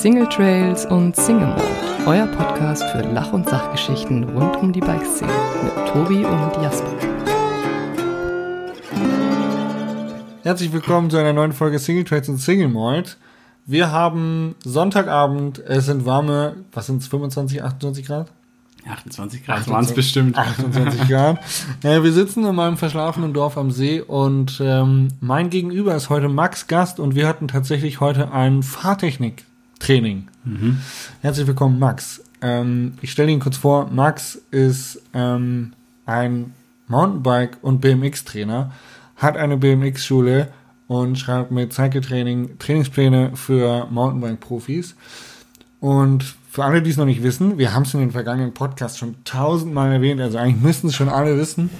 Single Trails und Single Mode, euer Podcast für Lach- und Sachgeschichten rund um die Bikeszene mit Tobi und Jasper. Herzlich willkommen zu einer neuen Folge Single Trails und Single Mode. Wir haben Sonntagabend, es sind warme, was sind es, 25, 28 Grad? 28 Grad waren es bestimmt. 28 Grad. Äh, wir sitzen in meinem verschlafenen Dorf am See und ähm, mein Gegenüber ist heute Max Gast und wir hatten tatsächlich heute ein Fahrtechnik-Training. Mhm. Herzlich willkommen, Max. Ähm, ich stelle Ihnen kurz vor, Max ist ähm, ein Mountainbike- und BMX-Trainer, hat eine BMX-Schule und schreibt mit Cycle-Training Trainingspläne für Mountainbike-Profis. Und für alle, die es noch nicht wissen, wir haben es in den vergangenen Podcasts schon tausendmal erwähnt, also eigentlich müssten es schon alle wissen.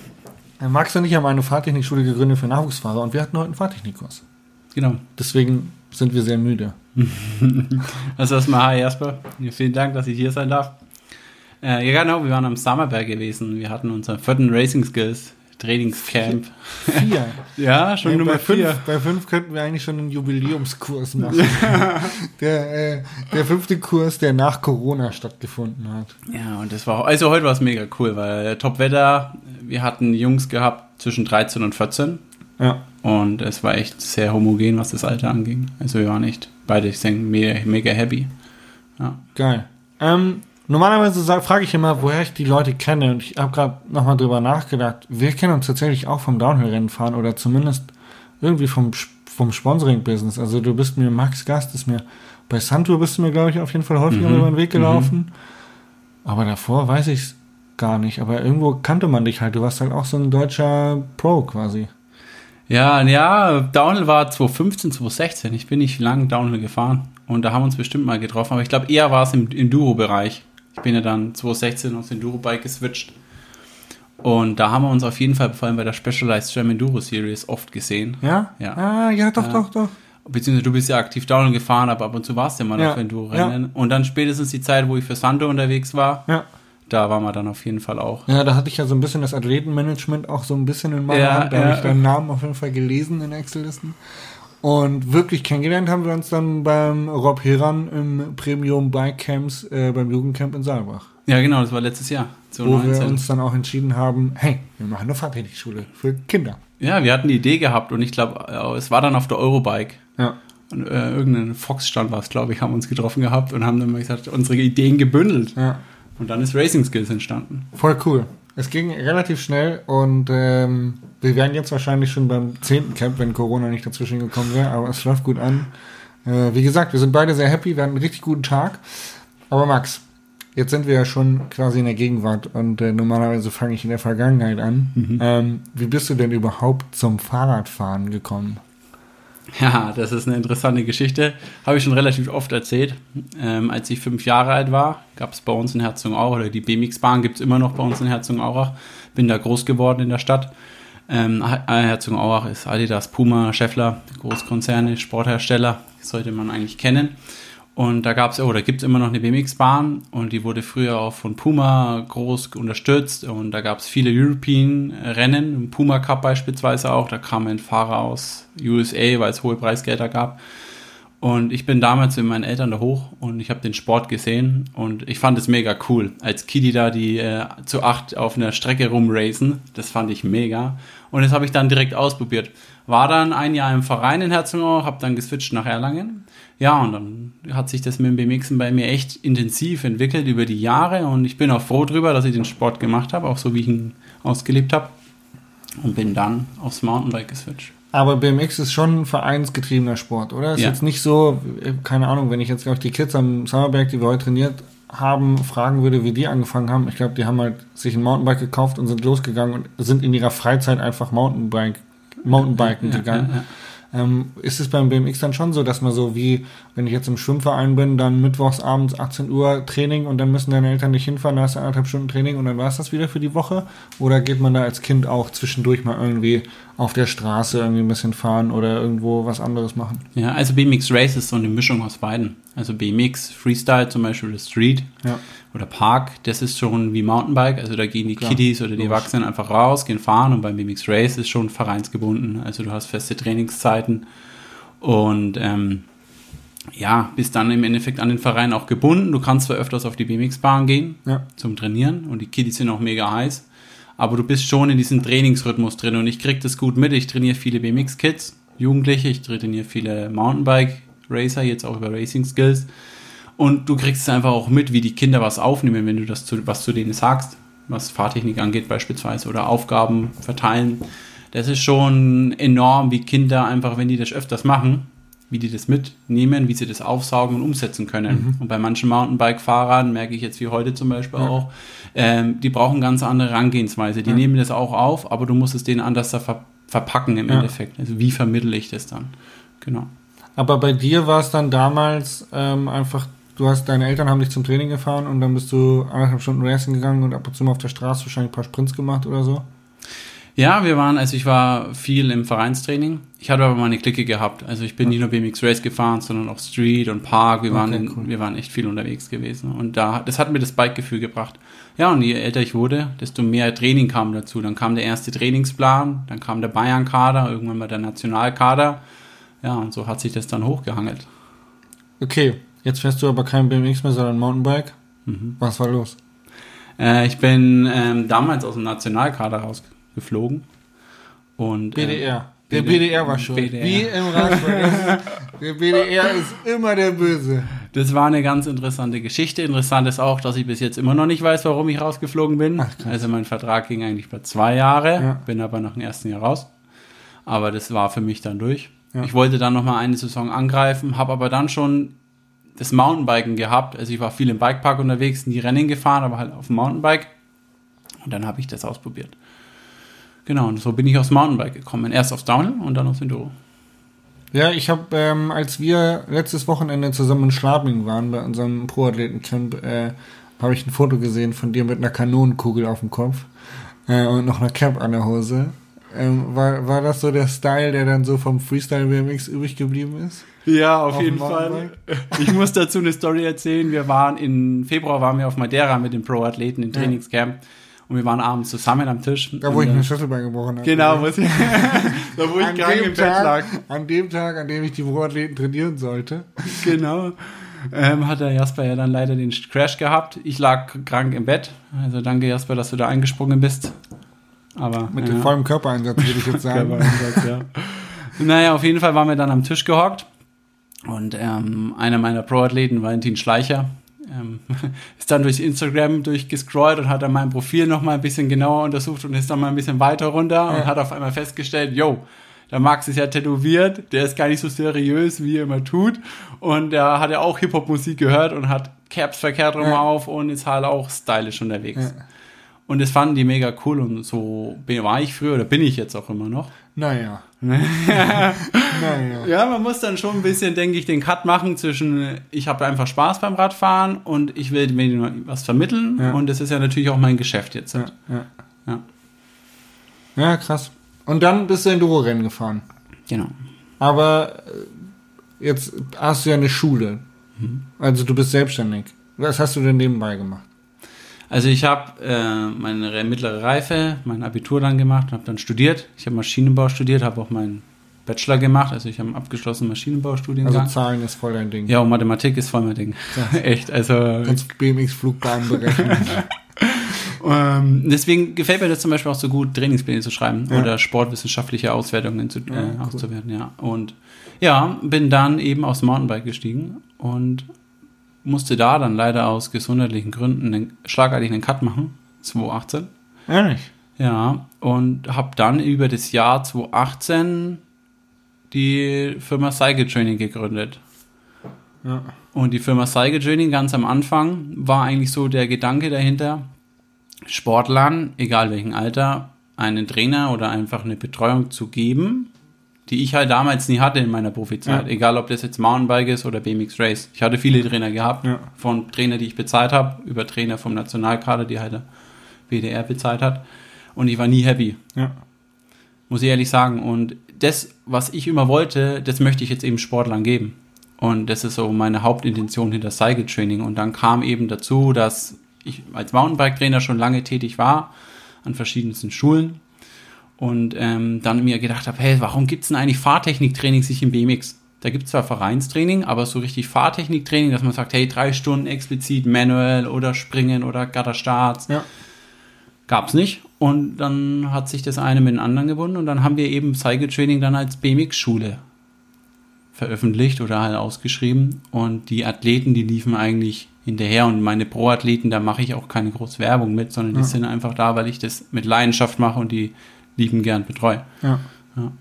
Äh, Max und ich haben eine Fahrtechnikschule gegründet für Nachwuchsfahrer und wir hatten heute einen Fahrtechnikkurs. Genau. Deswegen sind wir sehr müde. Also erstmal, hi Jasper. Vielen Dank, dass ich hier sein darf. Äh, ja genau, wir waren am Summerberg gewesen. Wir hatten unseren vierten Racing Skills Trainingscamp. Vier. Ja, schon Äh, Nummer bei, fünf, vier. bei fünf könnten wir eigentlich schon einen Jubiläumskurs machen. der, äh, der fünfte Kurs, der nach Corona stattgefunden hat. Ja, und das war, also heute war es mega cool, weil Top-Wetter, wir hatten Jungs gehabt zwischen 13 und 14 Ja. und es war echt sehr homogen, was das Alter anging. Also wir waren echt beide, ich denke, mega, mega happy. Ja. Geil. Ähm, normalerweise sag- frage ich immer, woher ich die Leute kenne. Und ich habe gerade nochmal drüber nachgedacht. Wir kennen uns tatsächlich auch vom Downhill-Rennen fahren oder zumindest irgendwie vom, vom Sponsoring-Business. Also du bist mir Max Gast, ist mir bei Santur bist du mir, glaube ich, auf jeden Fall häufiger Mhm, über den Weg gelaufen. Aber davor weiß ich es gar nicht. Aber irgendwo kannte man dich halt. Du warst halt auch so ein deutscher Pro quasi. Ja, ja, Downhill war 2015, 2016. Ich bin nicht lang Downhill gefahren. Und da haben wir uns bestimmt mal getroffen. Aber ich glaube, eher war es im Enduro-Bereich. Ich bin ja dann 2016 aufs Enduro-Bike geswitcht. Und da haben wir uns auf jeden Fall, vor allem bei der Specialized Jam Enduro Series, oft gesehen. Ja? Ja. Ah, ja, doch, Ja. doch, doch. Beziehungsweise du bist ja aktiv Downhill gefahren, aber ab und zu warst du ja mal Ja, auf Enduro-Rennen. Und dann spätestens die Zeit, wo ich für Santo unterwegs war, Ja. Da waren wir dann auf jeden Fall auch. Ja, da hatte ich ja so ein bisschen das Athletenmanagement auch so ein bisschen in meiner Ja, Hand. Da ja. habe ich deinen Namen auf jeden Fall gelesen in Excel-Listen. Und wirklich kennengelernt haben wir uns dann beim Rob Heran im Premium Bike Camps äh, beim Jugendcamp in Saalbach. Ja, genau, das war letztes Jahr. Wo wir 2019. uns dann auch entschieden haben, hey, wir machen eine Fahrtechnikschule für Kinder. Ja, wir hatten die Idee gehabt und ich glaube, es war dann auf der Eurobike. Ja. Und, äh, irgendein Fox-Stand war es, glaube ich, haben uns getroffen gehabt und haben dann mal gesagt, unsere Ideen gebündelt. Ja. Und dann ist Racing Skills entstanden. Voll cool. Es ging relativ schnell und ähm, wir wären jetzt wahrscheinlich schon beim zehnten Camp, wenn Corona nicht dazwischen gekommen wäre, aber es läuft gut an. Äh, wie gesagt, wir sind beide sehr happy, wir hatten einen richtig guten Tag. Aber Max, jetzt sind wir ja schon quasi in der Gegenwart und äh, normalerweise fange ich in der Vergangenheit an. Ähm, wie bist du denn überhaupt zum Fahrradfahren gekommen? Ja, das ist eine interessante Geschichte. Habe ich schon relativ oft erzählt. Ähm, als ich fünf Jahre alt war, gab es bei uns in Herzogenaurach, oder die BMX-Bahn gibt es immer noch bei uns in Herzogenaurach. Bin da groß geworden in der Stadt. Ähm, Herzogenaurach ist Adidas, Puma, Scheffler, Großkonzerne, Sporthersteller, sollte man eigentlich kennen. Und da gab es, oder gibt es immer noch eine BMX-Bahn und die wurde früher auch von Puma groß unterstützt und da gab es viele European-Rennen, Puma Cup beispielsweise auch, da kam ein Fahrer aus USA, weil es hohe Preisgelder gab. Und ich bin damals mit meinen Eltern da hoch und ich habe den Sport gesehen und ich fand es mega cool. Als Kiddie da die äh, zu acht auf einer Strecke rumracen, das fand ich mega. Und das habe ich dann direkt ausprobiert. War dann ein Jahr im Verein in Herzogenaurach, habe dann geswitcht nach Erlangen. Ja, und dann hat sich das mit dem BMXen bei mir echt intensiv entwickelt über die Jahre und ich bin auch froh drüber, dass ich den Sport gemacht habe, auch so wie ich ihn ausgelebt habe. Und bin dann aufs Mountainbike geswitcht. Aber BMX ist schon ein vereinsgetriebener Sport, oder? Ist Ja. jetzt nicht so, äh, keine Ahnung, wenn ich jetzt, glaube ich, die Kids am Summerberg, die wir heute trainiert haben, fragen würde, wie die angefangen haben. Ich glaube, die haben halt sich ein Mountainbike gekauft und sind losgegangen und sind in ihrer Freizeit einfach Mountainbike, Mountainbiken Ja, gegangen. ja, ja. Ähm, ist es beim BMX dann schon so, dass man so wie, wenn ich jetzt im Schwimmverein bin, dann mittwochs abends 18 Uhr Training und dann müssen deine Eltern nicht hinfahren, da hast du anderthalb Stunden Training und dann war es das wieder für die Woche? Oder geht man da als Kind auch zwischendurch mal irgendwie auf der Straße irgendwie ein bisschen fahren oder irgendwo was anderes machen? Ja, also BMX Race ist so eine Mischung aus beiden. Also BMX Freestyle zum Beispiel Street Ja. Oder Park, das ist schon wie Mountainbike. Also da gehen die Klar, Kiddies oder die. Erwachsenen einfach raus, gehen fahren und beim BMX Race ist schon vereinsgebunden. Also du hast feste Trainingszeiten und ähm, ja, bist dann im Endeffekt an den Verein auch gebunden. Du kannst zwar öfters auf die BMX-Bahn gehen Ja. zum Trainieren und die Kiddies sind auch mega heiß, aber du bist schon in diesem Trainingsrhythmus drin und ich krieg das gut mit. Ich trainiere viele BMX-Kids, Jugendliche, ich trainiere viele Mountainbike-Racer, jetzt auch über Racing Skills. Und du kriegst es einfach auch mit, wie die Kinder was aufnehmen, wenn du das zu, was zu denen sagst, was Fahrtechnik angeht beispielsweise oder Aufgaben verteilen. Das ist schon enorm, wie Kinder einfach, wenn die das öfters machen, wie die das mitnehmen, wie sie das aufsaugen und umsetzen können. Und bei manchen Mountainbike-Fahrern merke ich jetzt wie heute zum Beispiel auch, ähm, die brauchen ganz andere Herangehensweise. Die nehmen das auch auf, aber du musst es denen anders ver verpacken im Ja. Endeffekt. Also wie vermittle ich das dann? Genau. Aber bei dir war es dann damals ähm, einfach, du hast, deine Eltern haben dich zum Training gefahren und dann bist du anderthalb Stunden Racing gegangen und ab und zu mal auf der Straße wahrscheinlich ein paar Sprints gemacht oder so. Ja, wir waren, also ich war viel im Vereinstraining. Ich hatte aber mal eine Clique gehabt. Also ich bin nicht nur BMX Race gefahren, sondern auch Street und Park. Wir, waren, Okay, in, cool. wir waren echt viel unterwegs gewesen. Und da, das hat mir das Bike-Gefühl gebracht. Ja, und je älter ich wurde, desto mehr Training kam dazu. Dann kam der erste Trainingsplan, dann kam der Bayern-Kader, irgendwann mal der Nationalkader. Ja, und so hat sich das dann hochgehangelt. Okay, jetzt fährst du aber kein BMX mehr, sondern Mountainbike. Mhm. Was war los? Äh, ich bin ähm, damals aus dem Nationalkader rausgeflogen. Und, BDR. Der BD BDR war schon. BDR. Wie im Radsport. der BDR ist immer der Böse. Das war eine ganz interessante Geschichte. Interessant ist auch, dass ich bis jetzt immer noch nicht weiß, warum ich rausgeflogen bin. Ach, also mein Vertrag ging eigentlich bei zwei Jahre, Ja. bin aber nach dem ersten Jahr raus. Aber das war für mich dann durch. Ja. Ich wollte dann noch mal eine Saison angreifen, habe aber dann schon das Mountainbiken gehabt. Also ich war viel im Bikepark unterwegs, nie Rennen gefahren, aber halt auf dem Mountainbike. Und dann habe ich das ausprobiert. Genau, und so bin ich aufs Mountainbike gekommen. Erst aufs Downhill und dann aufs Enduro. Ja, ich habe, ähm, als wir letztes Wochenende zusammen in Schladming waren, bei unserem Pro-Athleten-Camp, äh, habe ich ein Foto gesehen von dir mit einer Kanonenkugel auf dem Kopf äh, und noch einer Cap an der Hose. Ähm, war, war das so der Style, der dann so vom Freestyle BMX übrig geblieben ist? Ja, auf, Auf jeden Fall. Ich muss dazu eine Story erzählen. Wir waren im Februar waren wir auf Madeira mit den Pro-Athleten im Ja. Trainingscamp und wir waren abends zusammen am Tisch. Da, wo ich mir Schlüsselbein gebrochen habe. Genau, wo ich, da wo ich an krank im Bett lag. Tag, an dem Tag, an dem ich die Pro-Athleten trainieren sollte. Genau. Ähm, hat der Jasper ja dann leider den Crash gehabt. Ich lag krank im Bett. Also danke Jasper, dass du da eingesprungen bist. Aber Mit ja. dem vollen Körpereinsatz, würde ich jetzt sagen. Körpereinsatz, ja. Naja, auf jeden Fall waren wir dann am Tisch gehockt und ähm, einer meiner Pro-Athleten, Valentin Schleicher, ähm, ist dann durch Instagram durchgescrollt und hat dann mein Profil noch mal ein bisschen genauer untersucht und ist dann mal ein bisschen weiter runter und Ja. hat auf einmal festgestellt, yo, der Max ist ja tätowiert, der ist gar nicht so seriös, wie er immer tut und der hat ja auch Hip-Hop-Musik gehört und hat Caps verkehrt rum Ja. auf und ist halt auch stylisch unterwegs. Ja. Und das fanden die mega cool und so war ich früher oder bin ich jetzt auch immer noch. Naja. naja. Ja, man muss dann schon ein bisschen, denke ich, den Cut machen zwischen, ich habe einfach Spaß beim Radfahren und ich will mir was vermitteln. Ja. Und das ist ja natürlich auch mein Geschäft jetzt. Ja, ja. Ja. ja, krass. Und dann bist du Enduro-Rennen gefahren. Genau. Aber äh, jetzt hast du ja eine Schule. Mhm. Also du bist selbstständig. Was hast du denn nebenbei gemacht? Also ich habe äh, meine re- mittlere Reife, mein Abitur dann gemacht und habe dann studiert. Ich habe Maschinenbau studiert, habe auch meinen Bachelor gemacht. Also ich habe einen abgeschlossenen Maschinenbaustudiengang. Also Zahlen ist voll dein Ding. ja, und Mathematik ist voll mein Ding. Echt, also Kannst BMX-Flugbahnen berechnen. Ähm, deswegen gefällt mir das zum Beispiel auch so gut, Trainingspläne zu schreiben Ja. oder sportwissenschaftliche Auswertungen zu, Ja, äh, cool. auszuwerten, ja. Und ja, bin dann eben aufs Mountainbike gestiegen und musste da dann leider aus gesundheitlichen Gründen einen, schlagartig einen Cut machen, 2018. Ehrlich? Ja, und habe dann über das Jahr 2018 die Firma Cycle Training gegründet. Ja. Und die Firma Cycle Training ganz am Anfang war eigentlich so der Gedanke dahinter, Sportlern, egal welchen Alter, einen Trainer oder einfach eine Betreuung zu geben, die ich halt damals nie hatte in meiner Profizeit. Ja. Egal, ob das jetzt Mountainbike ist oder BMX Race. Ich hatte viele Trainer gehabt, Ja. von Trainer, die ich bezahlt habe, über Trainer vom Nationalkader, die halt der BDR bezahlt hat. Und ich war nie happy Ja. muss ich ehrlich sagen. Und das, was ich immer wollte, das möchte ich jetzt eben Sportlern geben. Und das ist so meine Hauptintention hinter Cycle Training. Und dann kam eben dazu, dass ich als Mountainbike-Trainer schon lange tätig war, an verschiedensten Schulen. Und ähm, dann mir gedacht habe, hey, warum gibt's denn eigentlich Fahrtechniktrainings nicht im BMX? Da gibt es zwar Vereinstraining, aber so richtig Fahrtechniktraining, dass man sagt, hey, drei Stunden explizit manuell oder Springen oder Gatterstarts, Ja. gab es nicht. Und dann hat sich das eine mit dem anderen gebunden und dann haben wir eben Cycle Training dann als BMX-Schule veröffentlicht oder halt ausgeschrieben. Und die Athleten, die liefen eigentlich hinterher und meine Pro-Athleten, da mache ich auch keine große Werbung mit, sondern die Ja. sind einfach da, weil ich das mit Leidenschaft mache und die lieben gern betreue. Ja. Ja.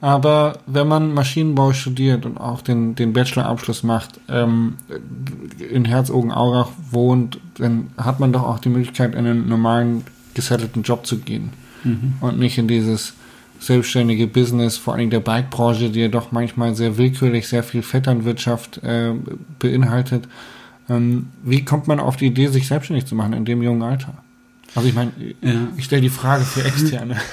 Aber wenn man Maschinenbau studiert und auch den, den Bachelorabschluss macht, ähm, in Herzogenaurach wohnt, dann hat man doch auch die Möglichkeit, in einen normalen, gesettelten Job zu gehen. Mhm. Und nicht in dieses selbstständige Business, vor allem der Bike-Branche, die ja doch manchmal sehr willkürlich, sehr viel Vetternwirtschaft äh, beinhaltet. Ähm, wie kommt man auf die Idee, sich selbstständig zu machen in dem jungen Alter? Also ich meine, Ja. ich stelle die Frage für Externe.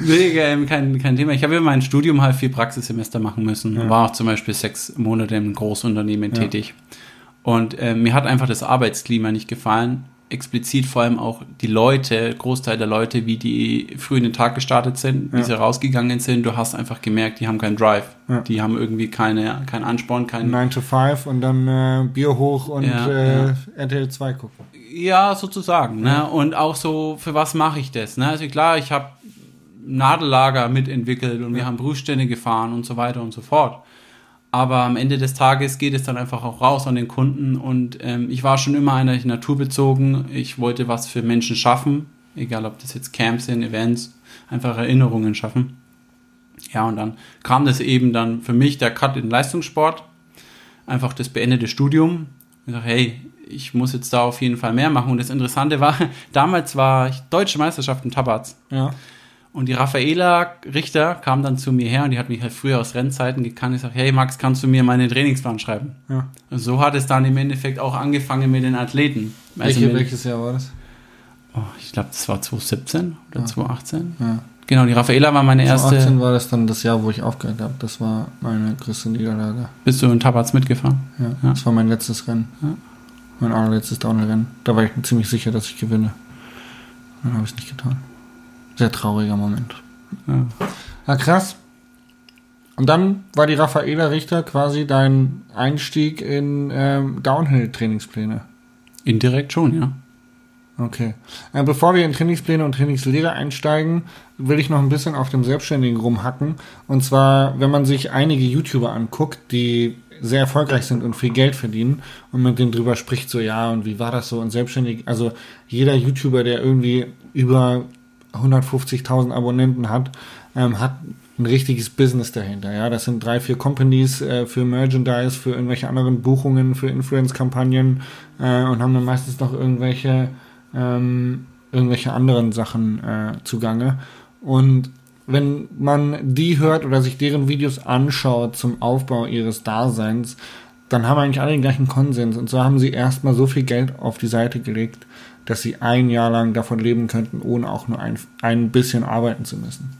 Nee, kein, kein Thema. Ich habe ja mein Studium halt vier Praxissemester machen müssen. Ja. War auch zum Beispiel sechs Monate in einem Großunternehmen Ja. tätig. Und ähm, mir hat einfach das Arbeitsklima nicht gefallen. Explizit vor allem auch die Leute, Großteil der Leute, wie die früh in den Tag gestartet sind, wie Ja. sie rausgegangen sind. Du hast einfach gemerkt, die haben keinen Drive. Ja. Die haben irgendwie keine, keinen Ansporn, keinen 9 to 5 und dann äh, Bier hoch und Ja, äh, ja. RTL 2 gucken. Ja, sozusagen. Ja. Ne? Und auch so, für was mache ich das? Ne? Also klar, ich habe Nadellager mitentwickelt und wir haben Prüfstände gefahren und so weiter und so fort. Aber am Ende des Tages geht es dann einfach auch raus an den Kunden und ähm, ich war schon immer einer naturbezogen. Ich wollte was für Menschen schaffen, egal ob das jetzt Camps sind, Events, einfach Erinnerungen schaffen. Ja, und dann kam das eben dann für mich der Cut in Leistungssport, einfach das beendete Studium. Ich dachte, hey, ich muss jetzt da auf jeden Fall mehr machen. Und das Interessante war, damals war ich deutsche Meisterschaft in Tabatz. Ja. Und die Raffaela Richter kam dann zu mir her und die hat mich halt früher aus Rennzeiten gekannt. Ich sag, hey Max, kannst du mir meinen Trainingsplan schreiben? ja. Und so hat es dann im Endeffekt auch angefangen mit den Athleten. Also Welche, welches Jahr war das? oh, ich glaube, das war 2017 oder Ja. 2018. Ja. Genau, die Raffaela war meine erste. 2018 war das dann das Jahr, wo ich aufgehört habe. Das war meine größte Niederlage. Bist du in Tabatz mitgefahren? Ja. Das war mein letztes Rennen. Mein allerletztes Downhill-Rennen. Da war ich mir ziemlich sicher, dass ich gewinne. Dann habe ich es nicht getan. Sehr trauriger Moment. Ja. Ja, krass. Und dann war die Raffaela Richter quasi dein Einstieg in ähm, Downhill-Trainingspläne. Indirekt schon, ja. Okay. Äh, bevor wir in Trainingspläne und Trainingslehre einsteigen, will ich noch ein bisschen auf dem Selbstständigen rumhacken. Und zwar, wenn man sich einige YouTuber anguckt, die sehr erfolgreich sind und viel Geld verdienen und mit denen drüber spricht, so ja, und wie war das so und selbstständig, also jeder YouTuber, der irgendwie über 150.000 Abonnenten hat, ähm, hat ein richtiges Business dahinter. Ja, das sind drei, vier Companies äh, für Merchandise, für irgendwelche anderen Buchungen, für Influence-Kampagnen äh, und haben dann meistens noch irgendwelche ähm, irgendwelche anderen Sachen äh, zugange. Und wenn man die hört oder sich deren Videos anschaut zum Aufbau ihres Daseins, dann haben eigentlich alle den gleichen Konsens. Und so haben sie erstmal so viel Geld auf die Seite gelegt, dass sie ein Jahr lang davon leben könnten, ohne auch nur ein, ein bisschen arbeiten zu müssen.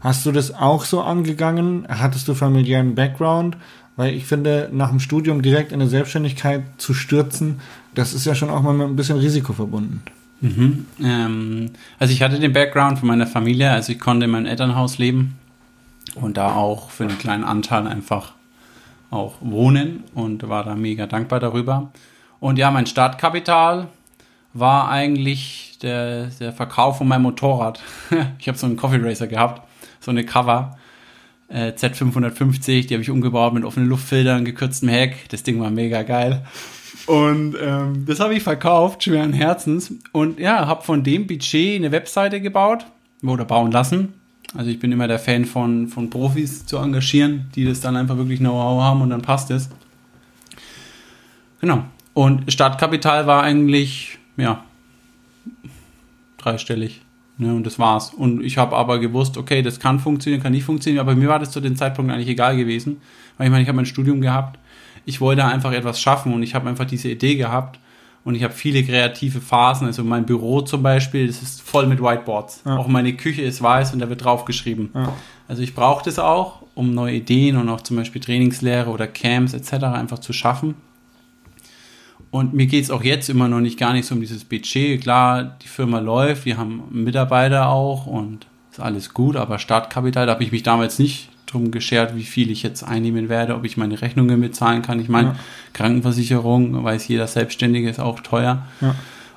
Hast du das auch so angegangen? Hattest du familiären Background? Weil ich finde, nach dem Studium direkt in eine Selbstständigkeit zu stürzen, das ist ja schon auch mal mit ein bisschen Risiko verbunden. Mhm. Ähm, also ich hatte den Background von meiner Familie, also ich konnte in meinem Elternhaus leben und da auch für einen kleinen Anteil einfach auch wohnen und war da mega dankbar darüber. Und ja, mein Startkapital war eigentlich der, der Verkauf von meinem Motorrad. ich habe so einen Coffee Racer gehabt, so eine Cover. Äh, Z550, die habe ich umgebaut mit offenen Luftfiltern, gekürztem Heck. Das Ding war mega geil. Und ähm, das habe ich verkauft, schweren Herzens. Und ja, habe von dem Budget eine Webseite gebaut oder bauen lassen. Also ich bin immer der Fan von, von Profis zu engagieren, die das dann einfach wirklich Know-how haben und dann passt es. Genau. Und Startkapital war eigentlich, ja, dreistellig. Ne, und das war's. Und ich habe aber gewusst, okay, das kann funktionieren, kann nicht funktionieren, aber mir war das zu dem Zeitpunkt eigentlich egal gewesen. Weil ich meine, ich habe mein Studium gehabt, ich wollte einfach etwas schaffen und ich habe einfach diese Idee gehabt und ich habe viele kreative Phasen. Also mein Büro zum Beispiel, das ist voll mit Whiteboards. Ja. Auch meine Küche ist weiß und da wird draufgeschrieben. Ja. Also ich brauche das auch, um neue Ideen und auch zum Beispiel Trainingslehre oder Camps etc. einfach zu schaffen. Und mir geht es auch jetzt immer noch nicht gar nicht so um dieses Budget. Klar, die Firma läuft, wir haben Mitarbeiter auch und ist alles gut, aber Startkapital, da habe ich mich damals nicht drum geschert, wie viel ich jetzt einnehmen werde, ob ich meine Rechnungen bezahlen kann. Ich meine, Ja. Krankenversicherung, weiß jeder Selbstständige, ist auch teuer. Ja.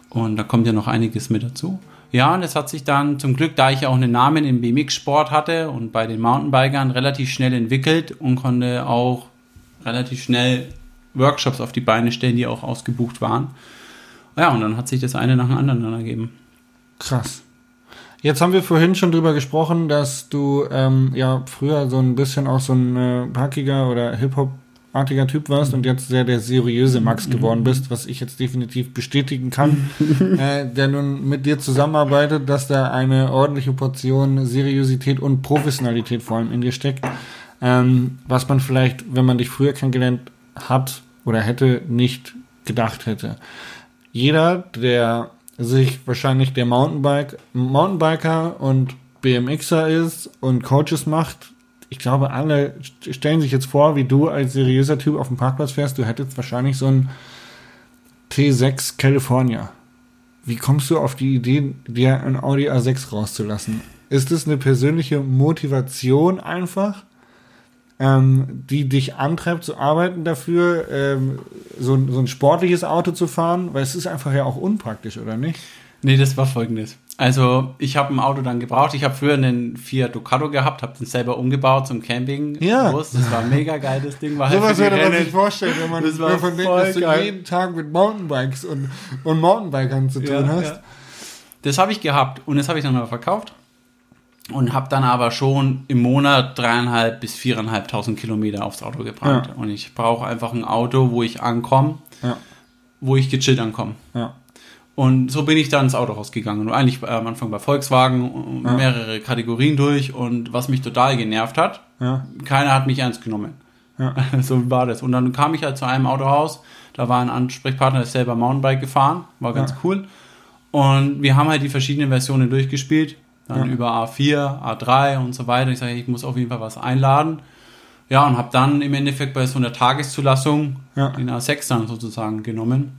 Und da kommt ja noch einiges mit dazu. Ja, und es hat sich dann zum Glück, da ich ja auch einen Namen im BMX-Sport hatte und bei den Mountainbikern relativ schnell entwickelt und konnte auch relativ schnell Workshops auf die Beine stellen, die auch ausgebucht waren. Ja, und dann hat sich das eine nach dem anderen dann ergeben. Krass. Jetzt haben wir vorhin schon drüber gesprochen, dass du ähm, ja früher so ein bisschen auch so ein äh, punkiger oder Hip-Hop-artiger Typ warst und jetzt sehr der seriöse Max geworden bist, was ich jetzt definitiv bestätigen kann, äh, der nun mit dir zusammenarbeitet, dass da eine ordentliche Portion Seriosität und Professionalität vor allem in dir steckt, ähm, was man vielleicht, wenn man dich früher kennengelernt hat oder hätte, nicht gedacht hätte jeder, der sich wahrscheinlich der Mountainbike, Mountainbiker und BMXer ist und Coaches macht, ich glaube, alle st- stellen sich jetzt vor, wie du als seriöser Typ auf dem Parkplatz fährst, du hättest wahrscheinlich so ein T6 California. Wie kommst du auf die Idee, dir ein Audi A6 rauszulassen? Ist es eine persönliche Motivation einfach? Ähm, die dich antreibt zu arbeiten dafür, ähm, so, ein- so ein sportliches Auto zu fahren, weil es ist einfach ja auch unpraktisch, oder nicht? Nee, das war folgendes. Also, ich habe ein Auto dann gebraucht. Ich habe früher einen Fiat Ducato gehabt, habe den selber umgebaut zum Camping. Ja. Das war ein mega geiles Ding. War halt für die würde man sich vorstellen, wenn man Das war denkt, voll dass du geil. jeden Tag mit Mountainbikes und, und Mountainbikern zu tun Ja, hast. ja. Das habe ich gehabt und das habe ich dann mal verkauft und habe dann aber schon im Monat dreieinhalb bis viereinhalbtausend Kilometer aufs Auto gebrannt. Ja. Und ich brauche einfach ein Auto, wo ich ankomme, Ja, wo ich gechillt ankomme. ja, Und so bin ich dann ins Auto rausgegangen. Und eigentlich am Anfang bei Volkswagen Ja. mehrere Kategorien durch. Und was mich total genervt hat, keiner hat mich ernst genommen. so war das. Und dann kam ich halt zu einem Autohaus, da war ein Ansprechpartner, der ist selber Mountainbike gefahren, war ganz cool. Und wir haben halt die verschiedenen Versionen durchgespielt, dann Ja. über A4, A3 und so weiter. Ich sage, ich muss auf jeden Fall was einladen. Ja, und habe dann im Endeffekt bei so einer Tageszulassung Ja. den A6 dann sozusagen genommen.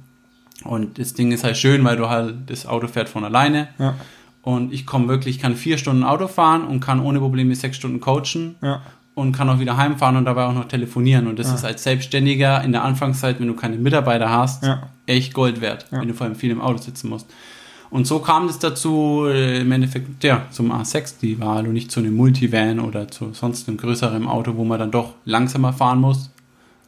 Und das Ding ist halt schön, weil du halt, das Auto fährt von alleine. ja, Und ich komme wirklich, kann vier Stunden Auto fahren und kann ohne Probleme sechs Stunden coachen ja, und kann auch wieder heimfahren und dabei auch noch telefonieren. Und das Ja. ist als Selbstständiger in der Anfangszeit, wenn du keine Mitarbeiter hast, echt Gold wert, wenn du vor allem viel im Auto sitzen musst. Und so kam es dazu, äh, im Endeffekt, ja, zum A6, die Wahl und nicht zu einem Multivan oder zu sonst einem größeren Auto, wo man dann doch langsamer fahren muss,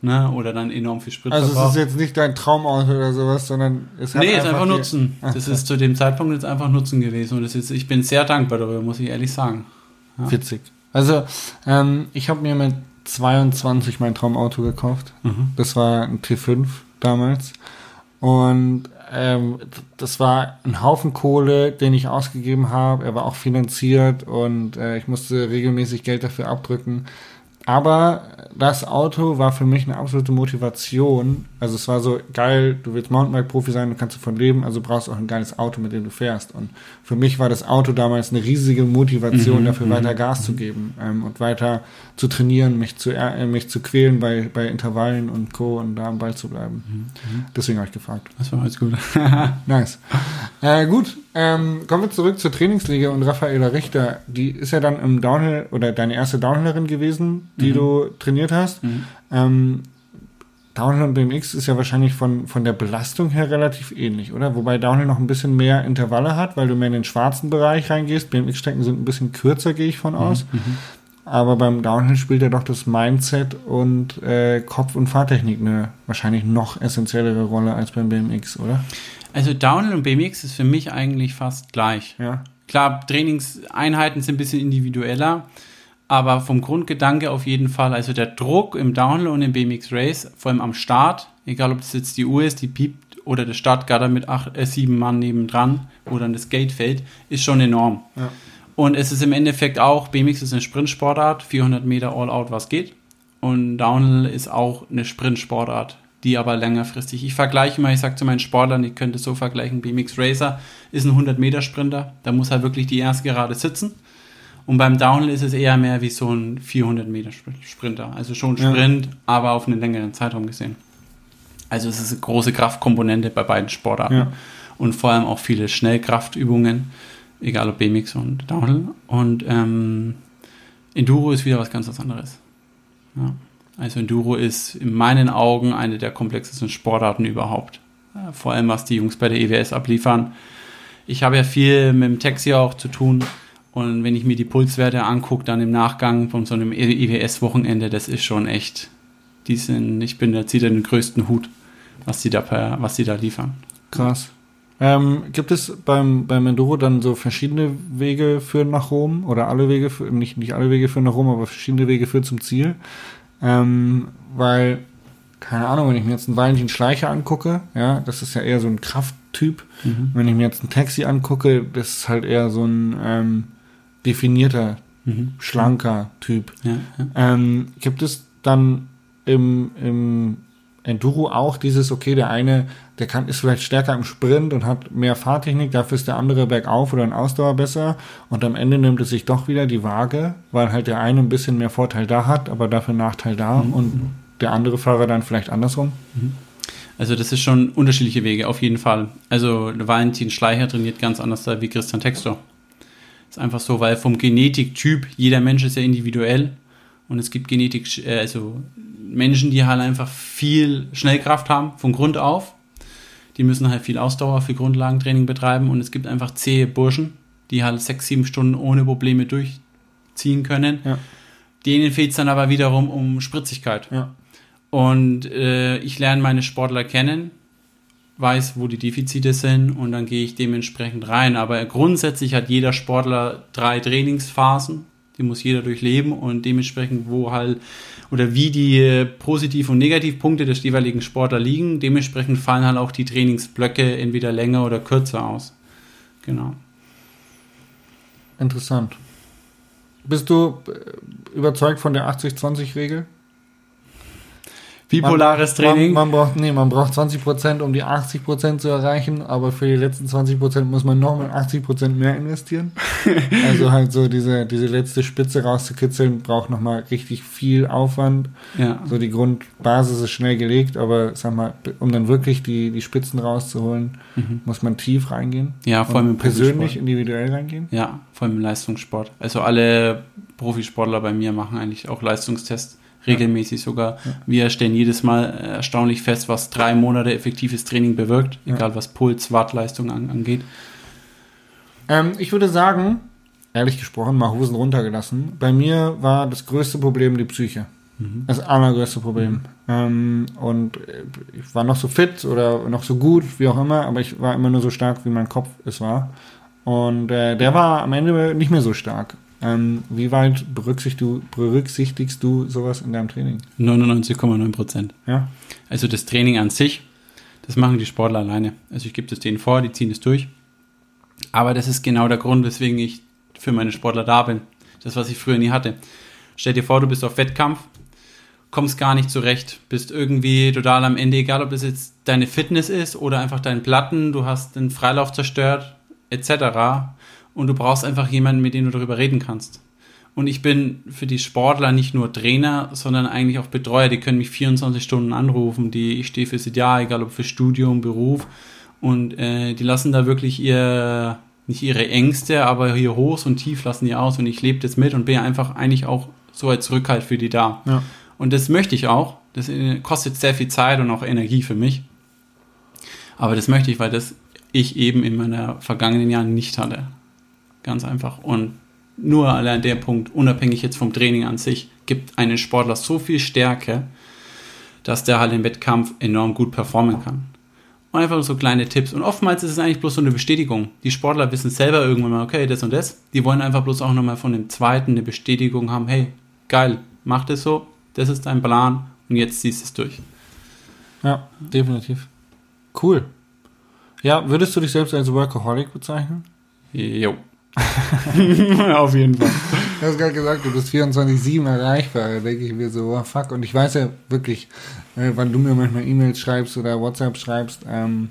ne, oder dann enorm viel Sprit Also es ist jetzt nicht dein Traumauto oder sowas, sondern es hat Nee, ist einfach Nutzen. Das ist zu dem Zeitpunkt jetzt einfach Nutzen gewesen. Und das ist, ich bin sehr dankbar darüber, muss ich ehrlich sagen. Ja. Witzig. Also, ähm, ich habe mir mit 22 mein Traumauto gekauft. Mhm. Das war ein T5 damals. Und ähm, das war ein Haufen Kohle, den ich ausgegeben habe. Er war auch finanziert und äh, ich musste regelmäßig Geld dafür abdrücken. Aber das Auto war für mich eine absolute Motivation. Also es war so geil, du willst Mountainbike-Profi sein, du kannst davon leben, also brauchst du auch ein geiles Auto, mit dem du fährst. Und für mich war das Auto damals eine riesige Motivation, Mhm, dafür mhm, weiter Gas zu geben ähm, und weiter zu trainieren, mich zu, äh, mich zu quälen bei, bei Intervallen und Co. und da am Ball zu bleiben. Mhm. Deswegen habe ich gefragt. Das war alles gut. Nice. Äh, gut, ähm, kommen wir zurück zur Trainingsliga und Raffaela Richter. Die ist ja dann im Downhill oder deine erste Downhillerin gewesen, die Mhm. du trainiert hast. Mhm. Ähm, Downhill und BMX ist ja wahrscheinlich von, von der Belastung her relativ ähnlich, oder? Wobei Downhill noch ein bisschen mehr Intervalle hat, weil du mehr in den schwarzen Bereich reingehst. BMX-Strecken sind ein bisschen kürzer, gehe ich von aus. Mhm. Aber beim Downhill spielt ja doch das Mindset und äh, Kopf- und Fahrtechnik eine wahrscheinlich noch essentiellere Rolle als beim BMX, oder? Also Downhill und BMX ist für mich eigentlich fast gleich. Ja. Klar, Trainingseinheiten sind ein bisschen individueller, aber vom Grundgedanke auf jeden Fall, also der Druck im Downhill und im BMX Race, vor allem am Start, egal ob das jetzt die Uhr ist, die piept oder der Startgatter mit acht, äh, sieben Mann nebendran, wo dann das Gate fällt, ist schon enorm. Ja. Und es ist im Endeffekt auch, BMX ist eine Sprintsportart, 400 Meter All-Out, was geht. Und Downhill ist auch eine Sprintsportart, die aber längerfristig. Ich vergleiche mal, ich sage zu meinen Sportlern, ich könnte es so vergleichen, BMX Racer ist ein 100 Meter Sprinter, da muss halt wirklich die erste gerade sitzen. Und beim Downhill ist es eher mehr wie so ein 400 Meter Sprinter. Also schon Ja. Sprint, aber auf einen längeren Zeitraum gesehen. Also es ist eine große Kraftkomponente bei beiden Sportarten. Ja. Und vor allem auch viele Schnellkraftübungen, egal ob BMX und Downhill. Und ähm, Enduro ist wieder was ganz was anderes. Ja. Also Enduro ist in meinen Augen eine der komplexesten Sportarten überhaupt. Vor allem was die Jungs bei der EWS abliefern. Ich habe ja viel mit dem Taxi auch zu tun und wenn ich mir die Pulswerte angucke, dann im Nachgang von so einem EWS-Wochenende, das ist schon echt, die sind, ich bin da, zieht den größten Hut, was die da, per, was die da liefern. Krass. Ähm, gibt es beim, beim Enduro dann so verschiedene Wege führen nach Rom oder alle Wege, für, nicht, nicht alle Wege führen nach Rom, aber verschiedene Wege führen zum Ziel? Ähm, weil, keine Ahnung, wenn ich mir jetzt einen Valentin Schleicher angucke, ja, das ist ja eher so ein Krafttyp. Mhm. Wenn ich mir jetzt ein Taxi angucke, das ist halt eher so ein ähm, definierter, mhm. schlanker Typ. Ja, ja. Ähm, gibt es dann im, im Enduro auch dieses, okay, der eine, der kann, ist vielleicht stärker im Sprint und hat mehr Fahrtechnik, dafür ist der andere bergauf oder in Ausdauer besser und am Ende nimmt es sich doch wieder die Waage, weil halt der eine ein bisschen mehr Vorteil da hat, aber dafür Nachteil da mhm. und der andere Fahrer dann vielleicht andersrum. Mhm. Also das ist schon unterschiedliche Wege, auf jeden Fall. Also Valentin Schleicher trainiert ganz anders da wie Christian Textor. Ist einfach so, weil vom Genetiktyp, jeder Mensch ist ja individuell und es gibt Genetik, äh, also Menschen, die halt einfach viel Schnellkraft haben, von Grund auf. Die müssen halt viel Ausdauer für Grundlagentraining betreiben und es gibt einfach zähe Burschen, die halt sechs, sieben Stunden ohne Probleme durchziehen können. Ja. Denen fehlt es dann aber wiederum um Spritzigkeit. Ja. Und äh, ich lerne meine Sportler kennen, weiß, wo die Defizite sind und dann gehe ich dementsprechend rein. Aber grundsätzlich hat jeder Sportler drei Trainingsphasen die muss jeder durchleben und dementsprechend, wo halt oder wie die Positiv- und Negativpunkte des jeweiligen Sportler liegen, dementsprechend fallen halt auch die Trainingsblöcke entweder länger oder kürzer aus. Genau. Interessant. Bist du äh, überzeugt von der 80-20-Regel? Bipolares man, Training. Man, man, braucht, nee, man braucht 20 Prozent, um die 80 Prozent zu erreichen, aber für die letzten 20 Prozent muss man nochmal 80 Prozent mehr investieren. also halt so diese, diese letzte Spitze rauszukitzeln, braucht nochmal richtig viel Aufwand. Ja. So die Grundbasis ist schnell gelegt, aber sag mal, um dann wirklich die, die Spitzen rauszuholen, mhm. muss man tief reingehen. Ja, vor allem im persönlich, individuell reingehen. Ja, vor allem im Leistungssport. Also alle Profisportler bei mir machen eigentlich auch Leistungstests regelmäßig sogar. Wir stellen jedes Mal erstaunlich fest, was drei Monate effektives Training bewirkt, egal was Puls, Wattleistung an, angeht. Ähm, ich würde sagen, ehrlich gesprochen, mal Hosen runtergelassen. Bei mir war das größte Problem die Psyche. Mhm. Das allergrößte Problem. Mhm. Ähm, und ich war noch so fit oder noch so gut, wie auch immer, aber ich war immer nur so stark, wie mein Kopf es war. Und äh, der war am Ende nicht mehr so stark. Ähm, wie weit berücksichtigst du, berücksichtigst du sowas in deinem Training? 99,9 Prozent. Ja. Also das Training an sich, das machen die Sportler alleine. Also ich gebe das denen vor, die ziehen es durch. Aber das ist genau der Grund, weswegen ich für meine Sportler da bin. Das, was ich früher nie hatte. Stell dir vor, du bist auf Wettkampf, kommst gar nicht zurecht, bist irgendwie total am Ende, egal ob das jetzt deine Fitness ist oder einfach dein Platten, du hast den Freilauf zerstört, etc und du brauchst einfach jemanden, mit dem du darüber reden kannst. Und ich bin für die Sportler nicht nur Trainer, sondern eigentlich auch Betreuer. Die können mich 24 Stunden anrufen. Die, ich stehe fürs Jahr, egal ob für Studium, Beruf. Und äh, die lassen da wirklich ihr, nicht ihre Ängste, aber hier hoch und tief lassen die aus. Und ich lebe das mit und bin einfach eigentlich auch so als Rückhalt für die da. Ja. Und das möchte ich auch. Das äh, kostet sehr viel Zeit und auch Energie für mich. Aber das möchte ich, weil das ich eben in meiner vergangenen Jahren nicht hatte. Ganz einfach. Und nur allein der Punkt, unabhängig jetzt vom Training an sich, gibt einen Sportler so viel Stärke, dass der halt im Wettkampf enorm gut performen kann. Und einfach so kleine Tipps. Und oftmals ist es eigentlich bloß so eine Bestätigung. Die Sportler wissen selber irgendwann mal, okay, das und das. Die wollen einfach bloß auch nochmal von dem zweiten eine Bestätigung haben, hey, geil, mach das so, das ist dein Plan und jetzt ziehst du es durch. Ja, definitiv. Cool. Ja, würdest du dich selbst als Workaholic bezeichnen? Jo. Auf jeden Fall. Du hast gerade gesagt, du bist 24-7 erreichbar. Da denke ich mir so, oh, fuck. Und ich weiß ja wirklich, äh, wann du mir manchmal E-Mails schreibst oder WhatsApp schreibst, ähm,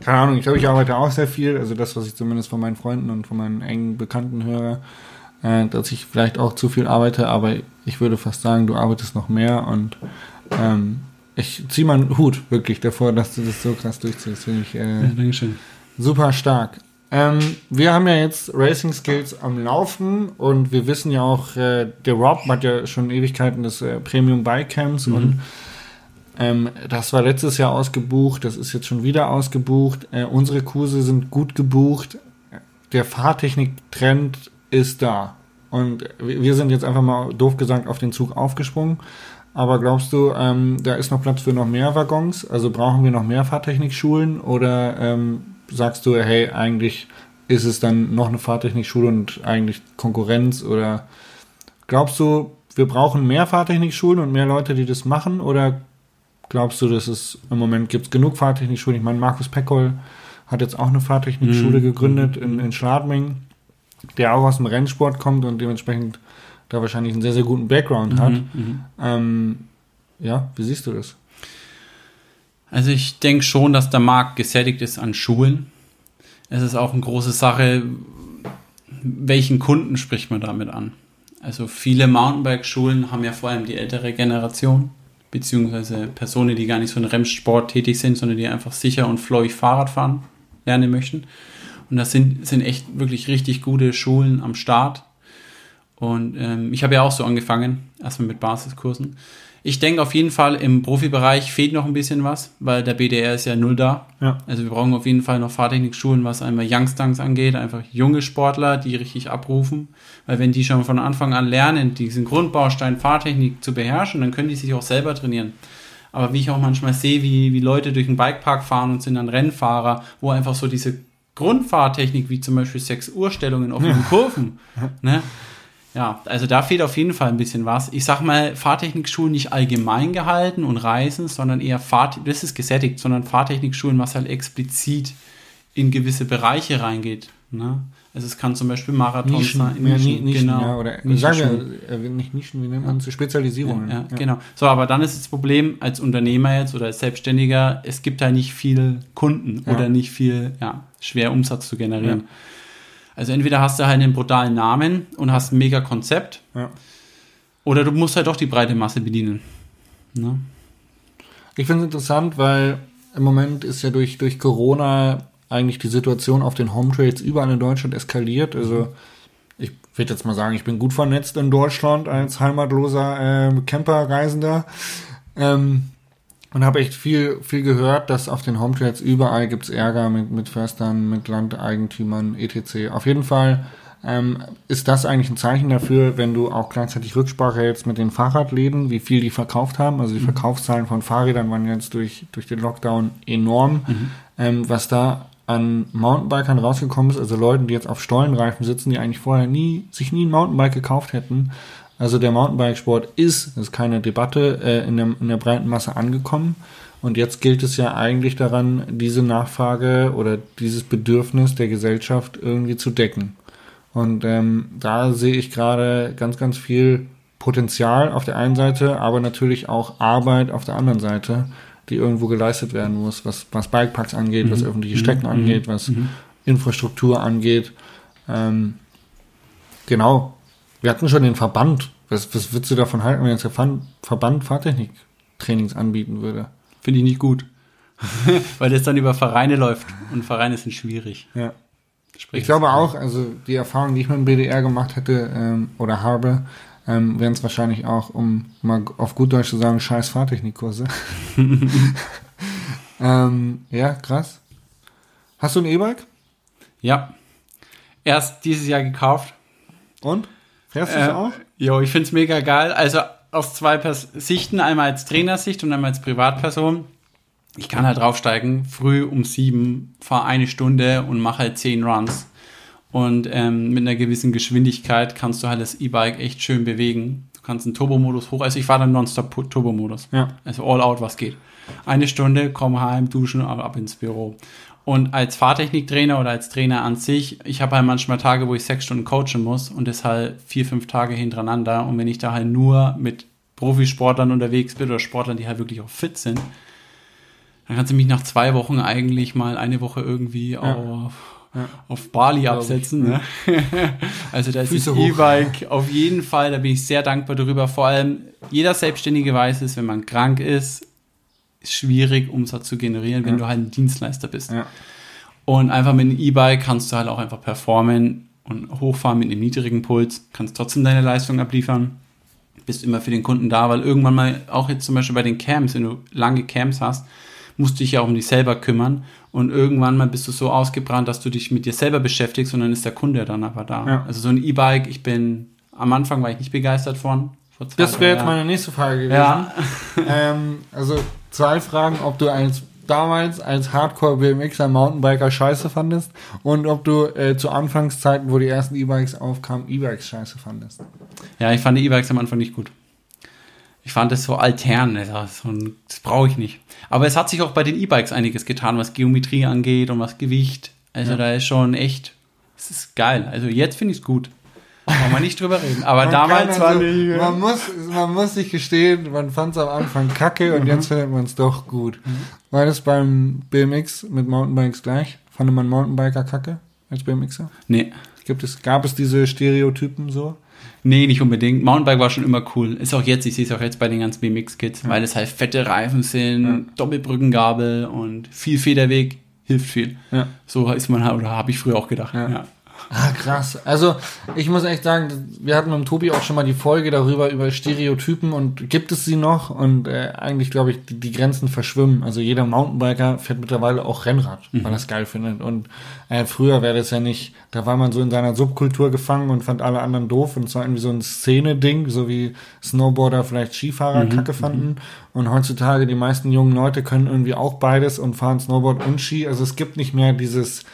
keine Ahnung, ich glaube, ich arbeite auch sehr viel. Also das, was ich zumindest von meinen Freunden und von meinen engen Bekannten höre, äh, dass ich vielleicht auch zu viel arbeite, aber ich würde fast sagen, du arbeitest noch mehr und ähm, ich ziehe meinen Hut wirklich davor, dass du das so krass durchziehst. Finde ich äh, ja, super stark. Ähm, wir haben ja jetzt Racing Skills am Laufen und wir wissen ja auch, äh, der Rob hat ja schon Ewigkeiten des äh, Premium Bike Camps Mhm. und ähm, das war letztes Jahr ausgebucht, das ist jetzt schon wieder ausgebucht. Äh, unsere Kurse sind gut gebucht. Der Fahrtechnik-Trend ist da. Und wir wir sind jetzt einfach mal doof gesagt auf den Zug aufgesprungen. Aber glaubst du, ähm, da ist noch Platz für noch mehr Waggons? Also brauchen wir noch mehr Fahrtechnikschulen? Oder ähm, sagst du, hey, eigentlich ist es dann noch eine Fahrtechnikschule und eigentlich Konkurrenz? Oder glaubst du, wir brauchen mehr Fahrtechnikschulen und mehr Leute, die das machen? Oder glaubst du, dass es im Moment gibt genug Fahrtechnikschulen? Ich meine, Markus Peckoll hat jetzt auch eine Fahrtechnikschule Mhm. gegründet in, in Schladming, der auch aus dem Rennsport kommt und dementsprechend da wahrscheinlich einen sehr, sehr guten Background hat. Mhm, mhm. Ähm, ja, wie siehst du das? Also ich denke schon, dass der Markt gesättigt ist an Schulen. Es ist auch eine große Sache, welchen Kunden spricht man damit an. Also viele Mountainbike-Schulen haben ja vor allem die ältere Generation, beziehungsweise Personen, die gar nicht so in Rennsport tätig sind, sondern die einfach sicher und flowig Fahrrad fahren lernen möchten. Und das sind, sind echt wirklich richtig gute Schulen am Start. Und ähm, ich habe ja auch so angefangen, erstmal mit Basiskursen. Ich denke auf jeden Fall, im Profibereich fehlt noch ein bisschen was, weil der BDR ist ja null da. Ja. Also wir brauchen auf jeden Fall noch Fahrtechnikschulen, was einmal Youngsters angeht, einfach junge Sportler, die richtig abrufen. Weil wenn die schon von Anfang an lernen, diesen Grundbaustein Fahrtechnik zu beherrschen, dann können die sich auch selber trainieren. Aber wie ich auch manchmal sehe, wie, wie Leute durch den Bikepark fahren und sind dann Rennfahrer, wo einfach so diese Grundfahrtechnik, wie zum Beispiel 6 Uhr Stellungen auf den Kurven, ne? Ja, also da fehlt auf jeden Fall ein bisschen was. Ich sag mal, Fahrtechnikschulen nicht allgemein gehalten und Reisen, sondern eher Fahrt, das ist gesättigt, sondern Fahrtechnikschulen, was halt explizit in gewisse Bereiche reingeht. Ne? Also es kann zum Beispiel Marathon Nischen, sein. mehr Ni- Nischen, genau. ja, oder Nischen sagen wir, äh, nicht Nischen, wie nennt man es? Spezialisierungen. Ja, ja, genau. So, aber dann ist das Problem als Unternehmer jetzt oder als Selbstständiger, es gibt halt nicht viel Kunden oder nicht viel, ja, schwer Umsatz zu generieren. Also entweder hast du halt einen brutalen Namen und hast ein mega Konzept Ja. oder du musst halt doch die breite Masse bedienen. Ne? Ich finde es interessant, weil im Moment ist ja durch, durch Corona eigentlich die Situation auf den Home Trails überall in Deutschland eskaliert. Also ich würde jetzt mal sagen, ich bin gut vernetzt in Deutschland als heimatloser ähm, Camperreisender. Ähm, und habe echt viel, viel gehört, dass auf den Home Trails überall gibt's Ärger mit, mit Förstern, mit Landeigentümern, etc. Auf jeden Fall ähm, ist das eigentlich ein Zeichen dafür, wenn du auch gleichzeitig Rücksprache hältst mit den Fahrradläden, wie viel die verkauft haben. Also die Verkaufszahlen von Fahrrädern waren jetzt durch, durch den Lockdown enorm. Ähm, was da an Mountainbikern rausgekommen ist, also Leuten, die jetzt auf Stollenreifen sitzen, die eigentlich vorher nie, sich nie ein Mountainbike gekauft hätten. Also der Mountainbikesport ist, das ist keine Debatte, äh, in, der, in der breiten Masse angekommen. Und jetzt gilt es ja eigentlich daran, diese Nachfrage oder dieses Bedürfnis der Gesellschaft irgendwie zu decken. Und ähm, da sehe ich gerade ganz, ganz viel Potenzial auf der einen Seite, aber natürlich auch Arbeit auf der anderen Seite, die irgendwo geleistet werden muss, was, was Bikeparks angeht, was öffentliche Strecken angeht, was Infrastruktur angeht. Ähm, genau. Wir hatten schon den Verband. Was, was würdest du davon halten, wenn jetzt der Verband, Fahrtechniktrainings anbieten würde? Finde ich nicht gut. Weil das dann über Vereine läuft und Vereine sind schwierig. Ja. Sprich, Ich glaube auch, also die Erfahrung, die ich mit dem BDR gemacht hätte ähm, oder habe, ähm, wären es wahrscheinlich auch, um mal auf gut Deutsch zu sagen, scheiß Fahrtechnikkurse. ähm, ja, krass. Hast du ein E-Bike? Ja. Erst dieses Jahr gekauft. Und? Fährst du es Äh, auch? Jo, ich find's mega geil. Also aus zwei Pers Sichten, einmal als Trainersicht und einmal als Privatperson. Ich kann halt draufsteigen, früh um sieben, fahre eine Stunde und mache halt zehn Runs. Und ähm, mit einer gewissen Geschwindigkeit kannst du halt das E-Bike echt schön bewegen. Du kannst einen Turbomodus hoch, also ich fahre dann nonstop Turbomodus. Ja. Also all out, was geht. Eine Stunde, komm heim, duschen, ab ins Büro. Und als Fahrtechniktrainer oder als Trainer an sich, ich habe halt manchmal Tage, wo ich sechs Stunden coachen muss und das halt vier, fünf Tage hintereinander. Und wenn ich da halt nur mit Profisportlern unterwegs bin oder Sportlern, die halt wirklich auch fit sind, dann kannst du mich nach zwei Wochen eigentlich mal eine Woche irgendwie auf, Ja. auf Bali absetzen. Ne? also da ist Füße das. E-Bike auf jeden Fall, da bin ich sehr dankbar darüber. Vor allem jeder Selbstständige weiß es, wenn man krank ist, ist schwierig, Umsatz zu generieren, wenn Ja. du halt ein Dienstleister bist. Ja. Und einfach mit einem E-Bike kannst du halt auch einfach performen und hochfahren mit einem niedrigen Puls, kannst trotzdem deine Leistung abliefern, bist immer für den Kunden da, weil irgendwann mal, auch jetzt zum Beispiel bei den Camps, wenn du lange Camps hast, musst du dich ja auch um dich selber kümmern und irgendwann mal bist du so ausgebrannt, dass du dich mit dir selber beschäftigst und dann ist der Kunde dann aber da. Ja. Also so ein E-Bike, ich bin, am Anfang war ich nicht begeistert von. Zwei, Das wäre jetzt meine nächste Frage gewesen. Ja, ähm, also zwei Fragen, ob du als damals als Hardcore BMXer Mountainbiker scheiße fandest und ob du äh, zu Anfangszeiten, wo die ersten E-Bikes aufkamen, E-Bikes scheiße fandest. ja, ich fand die E-Bikes am Anfang nicht gut. Ich fand das so altern, das, das brauche ich nicht. Aber es hat sich auch bei den E-Bikes einiges getan, was Geometrie angeht und was Gewicht. Also Ja. da ist schon echt, es ist geil. Also jetzt finde ich es gut. Brauchen wir nicht drüber reden. Aber Man damals war also, man muss man muss sich gestehen, man fand es am Anfang kacke und jetzt findet man es doch gut. War das beim BMX mit Mountainbikes gleich? Fand man Mountainbiker kacke als BMXer? Nee. Gibt es, gab es diese Stereotypen so? Nee, nicht unbedingt. Mountainbike war schon immer cool. Ist auch jetzt, ich sehe es auch jetzt bei den ganzen BMX-Kids, weil es halt fette Reifen sind, Ja. Doppelbrückengabel und viel Federweg hilft viel. Ja. So ist man halt, oder habe ich früher auch gedacht. Ja. Ah, krass. Also, ich muss echt sagen, wir hatten mit dem Tobi auch schon mal die Folge darüber, über Stereotypen und gibt es sie noch? Und äh, eigentlich, glaube ich, die, die Grenzen verschwimmen. Also jeder Mountainbiker fährt mittlerweile auch Rennrad, weil er es geil findet. Und äh, früher wäre das ja nicht, da war man so in seiner Subkultur gefangen und fand alle anderen doof und es war irgendwie so ein Szene-Ding, so wie Snowboarder vielleicht Skifahrer kacke fanden. Und heutzutage, die meisten jungen Leute können irgendwie auch beides und fahren Snowboard und Ski. Also es gibt nicht mehr dieses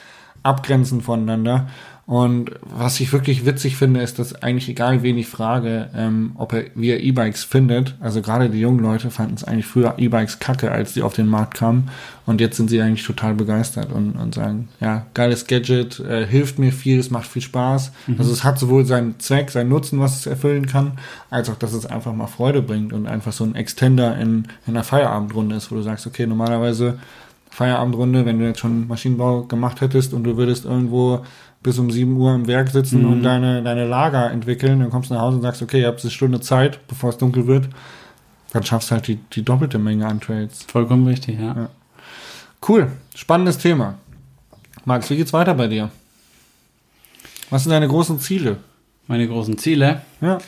Abgrenzen voneinander. Und was ich wirklich witzig finde, ist, dass eigentlich egal, wen ich frage, ähm, ob er, wie er E-Bikes findet, also gerade die jungen Leute fanden es eigentlich früher E-Bikes kacke, als die auf den Markt kamen. Und jetzt sind sie eigentlich total begeistert und, und sagen, ja, geiles Gadget, äh, hilft mir viel, es macht viel Spaß. Also es hat sowohl seinen Zweck, seinen Nutzen, was es erfüllen kann, als auch, dass es einfach mal Freude bringt und einfach so ein Extender in, in einer Feierabendrunde ist, wo du sagst, okay, normalerweise Feierabendrunde, wenn du jetzt schon Maschinenbau gemacht hättest und du würdest irgendwo bis um 7 Uhr im Werk sitzen Mhm. und deine, deine Lager entwickeln, dann kommst du nach Hause und sagst, okay, ihr habt eine Stunde Zeit, bevor es dunkel wird, dann schaffst du halt die, die doppelte Menge an Trades. Vollkommen richtig, ja. Ja. Cool, spannendes Thema. Max, wie geht's weiter bei dir? Was sind deine großen Ziele? Meine großen Ziele. Ja,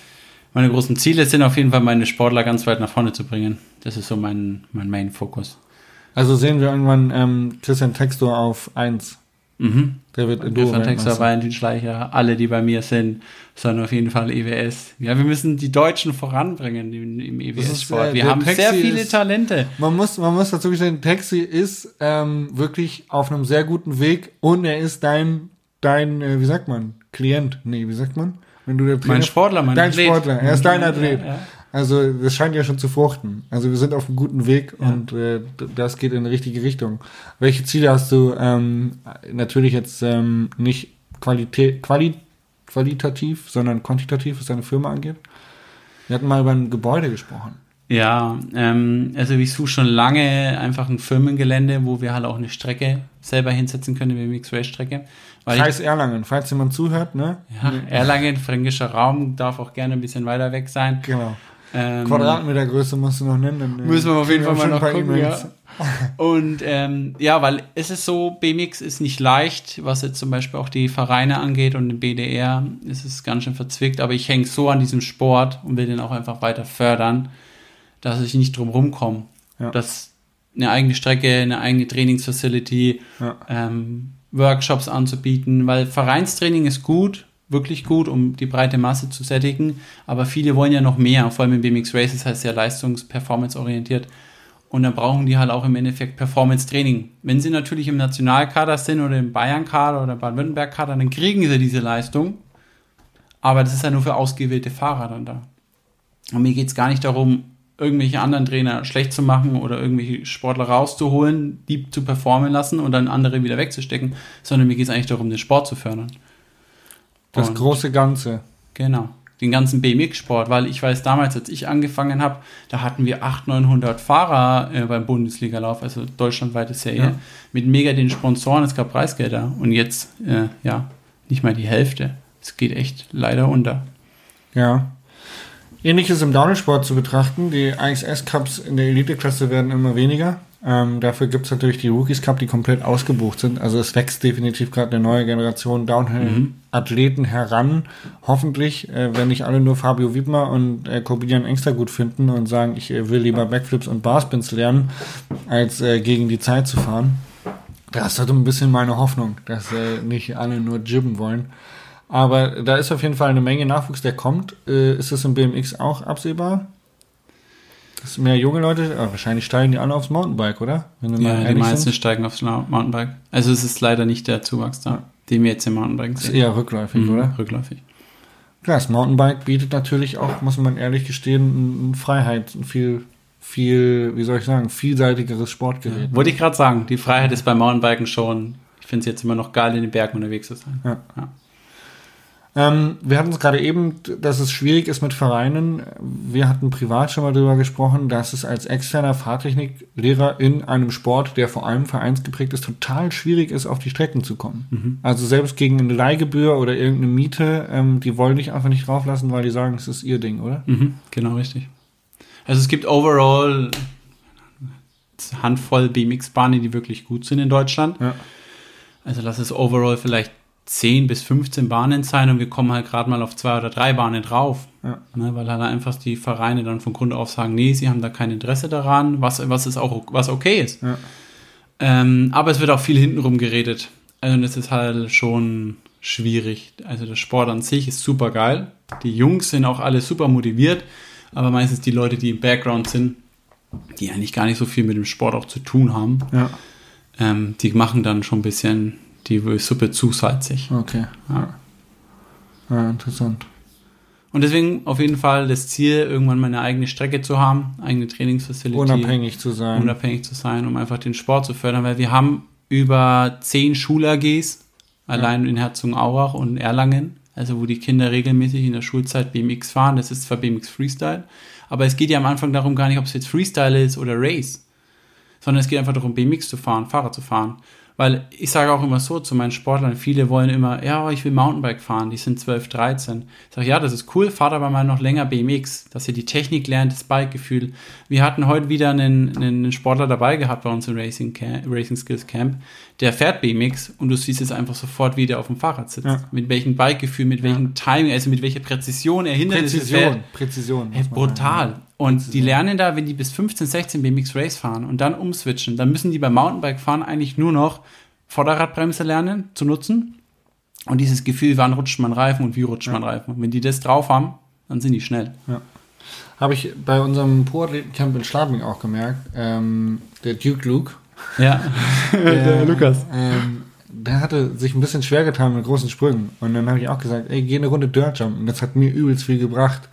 Meine großen Ziele sind auf jeden Fall, meine Sportler ganz weit nach vorne zu bringen. Das ist so mein, mein Main-Fokus. also sehen wir irgendwann ähm, Christian Textor auf 1. Mhm. Der wird Stefan Enduro Texter, Valentin Schleicher, alle, die bei mir sind, sollen auf jeden Fall EWS. Ja, wir müssen die Deutschen voranbringen im, im EWS-Sport. wir haben Taxi sehr viele ist- Talente. Man muss, man muss dazu gestehen, Taxi ist ähm, wirklich auf einem sehr guten Weg und er ist dein, dein, äh, wie sagt man, Klient. Nee, wie sagt man? Wenn du der Mein Trainer- Sportler, mein Dein Athlet. Sportler, er ist dein Athlet. Ja, ja. Also das scheint ja schon zu fruchten. Also wir sind auf einem guten Weg und äh, das geht in eine richtige Richtung. Welche Ziele hast du? Ähm, natürlich jetzt ähm, nicht Qualität, Quali, qualitativ, sondern quantitativ, was deine Firma angeht. Wir hatten mal über ein Gebäude gesprochen. Ja, ähm, also ich suche schon lange einfach ein Firmengelände, wo wir halt auch eine Strecke selber hinsetzen können, wie Mixed Race Strecke. Weil Kreis Erlangen, falls jemand zuhört, ne? ja, Erlangen, fränkischer Raum, darf auch gerne ein bisschen weiter weg sein. Genau. Ähm, Quadratmetergröße musst du noch nennen. Äh, Müssen wir auf jeden Fall mal noch gucken, ja. Und ähm, ja, weil es ist so, BMX ist nicht leicht, was jetzt zum Beispiel auch die Vereine angeht und den BDR ist es ganz schön verzwickt, aber ich hänge so an diesem Sport und will den auch einfach weiter fördern, dass ich nicht drum rumkomme. Ja. Dass eine eigene Strecke, eine eigene Trainingsfacility, Ja. ähm, Workshops anzubieten, weil Vereinstraining ist gut, wirklich gut, um die breite Masse zu sättigen, aber viele wollen ja noch mehr, vor allem im BMX Race, das heißt ja leistungs-performance-orientiert. Und dann brauchen die halt auch im Endeffekt Performance-Training. Wenn sie natürlich im Nationalkader sind oder im Bayern-Kader oder Baden-Württemberg-Kader, dann kriegen sie diese Leistung. Aber das ist ja nur für ausgewählte Fahrer dann da. Und mir geht es gar nicht darum, irgendwelche anderen Trainer schlecht zu machen oder irgendwelche Sportler rauszuholen, die zu performen lassen und dann andere wieder wegzustecken, sondern mir geht es eigentlich darum, den Sport zu fördern. Das Und- große Ganze. Genau. Den ganzen BMX-Sport, weil ich weiß, damals, als ich angefangen habe, da hatten wir 800, 900 Fahrer äh, beim Bundesligalauf, also deutschlandweite Serie, Ja. mit mega den Sponsoren, es gab Preisgelder und jetzt, äh, ja, nicht mal die Hälfte. Es geht echt leider unter. Ja. Ähnliches im Downhill-Sport zu betrachten. Die IXS-Cups in der Elite-Klasse werden immer weniger. Ähm, dafür gibt es natürlich die Rookies Cup, die komplett ausgebucht sind. Also es wächst definitiv gerade eine neue Generation Downhill-Athleten heran. Hoffentlich, äh, wenn nicht alle nur Fabio Wiedmer und äh, Corbinian Engster gut finden und sagen, ich äh, will lieber Backflips und Barspins lernen, als äh, gegen die Zeit zu fahren. Das ist halt ein bisschen meine Hoffnung, dass äh, nicht alle nur jibben wollen. Aber da ist auf jeden Fall eine Menge Nachwuchs, der kommt. Äh, ist das im BMX auch absehbar? Dass mehr junge Leute, ah, wahrscheinlich steigen die alle aufs Mountainbike, oder? Ja, die meisten sind. steigen aufs Mountainbike. Also es ist leider nicht der Zuwachs da, den wir jetzt im Mountainbike Ist sehen. eher rückläufig, Mhm, oder? Rückläufig. Klar, das Mountainbike bietet natürlich auch, muss man ehrlich gestehen, ein Freiheit, ein viel, viel, wie soll ich sagen, vielseitigeres Sportgerät. Wollte ich gerade sagen, die Freiheit ist beim Mountainbiken schon, ich finde es jetzt immer noch geil, in den Bergen unterwegs zu sein. Ja. Ja. Ähm, wir hatten es gerade eben, dass es schwierig ist mit Vereinen. Wir hatten privat schon mal darüber gesprochen, dass es als externer Fahrtechniklehrer in einem Sport, der vor allem vereinsgeprägt ist, total schwierig ist, auf die Strecken zu kommen. Also selbst gegen eine Leihgebühr oder irgendeine Miete, ähm, die wollen dich einfach nicht drauflassen, weil die sagen, es ist ihr Ding, oder? Mhm, genau richtig. Also es gibt overall Handvoll BMX-Bahnen, die wirklich gut sind in Deutschland. Ja. Also lass es overall vielleicht 10 bis 15 Bahnen sein und wir kommen halt gerade mal auf zwei oder drei Bahnen drauf. Ja. Ne, weil halt einfach die Vereine dann von Grund auf sagen, nee, sie haben da kein Interesse daran, was, was ist auch was okay ist. Ja. Ähm, aber es wird auch viel hintenrum geredet. Also das ist halt schon schwierig. Also der Sport an sich ist super geil. Die Jungs sind auch alle super motiviert, aber meistens die Leute, die im Background sind, die eigentlich gar nicht so viel mit dem Sport auch zu tun haben, Ja, ähm, die machen dann schon ein bisschen die Suppe zu salzig. okay. Ja. Ja, interessant. Und deswegen auf jeden Fall das Ziel, irgendwann mal eine eigene Strecke zu haben, eigene Trainingsfacility. Unabhängig zu sein. unabhängig zu sein, um einfach den Sport zu fördern, weil wir haben über zehn Schul-AGs, allein in Herzogenaurach und Erlangen, also wo die Kinder regelmäßig in der Schulzeit BMX fahren. Das ist zwar BMX Freestyle, aber es geht ja am Anfang darum gar nicht, ob es jetzt Freestyle ist oder Race, sondern es geht einfach darum, BMX zu fahren, Fahrrad zu fahren. Weil ich sage auch immer so zu meinen Sportlern, viele wollen immer, ja, ich will Mountainbike fahren, die sind 12, 13. Ich sage, ja, das ist cool, fahrt aber mal noch länger BMX, dass ihr die Technik lernt, das Bikegefühl. Wir hatten heute wieder einen, einen Sportler dabei gehabt bei uns im Racing, Camp, Racing Skills Camp, der fährt BMX und du siehst es einfach sofort, wie der auf dem Fahrrad sitzt. Ja. Mit welchem Bikegefühl, mit welchem Timing, also mit welcher Präzision er Hindernisse fährt. Präzision. Präzision. Hey, man sagen. brutal. Und die lernen da, wenn die bis 15, 16 BMX Race fahren und dann umswitchen, dann müssen die beim Mountainbike fahren eigentlich nur noch Vorderradbremse lernen zu nutzen und dieses Gefühl, wann rutscht man Reifen und wie rutscht man Reifen. Und wenn die das drauf haben, dann sind die schnell. Habe ich bei unserem Pro-Athleten-Camp in Schladming auch gemerkt. Ähm, der Duke Luke. Ja. Der, Ähm, der hatte sich ein bisschen schwer getan mit großen Sprüngen. Und dann habe ich auch gesagt, ey, geh eine Runde Dirtjumpen. Das hat mir übelst viel gebracht.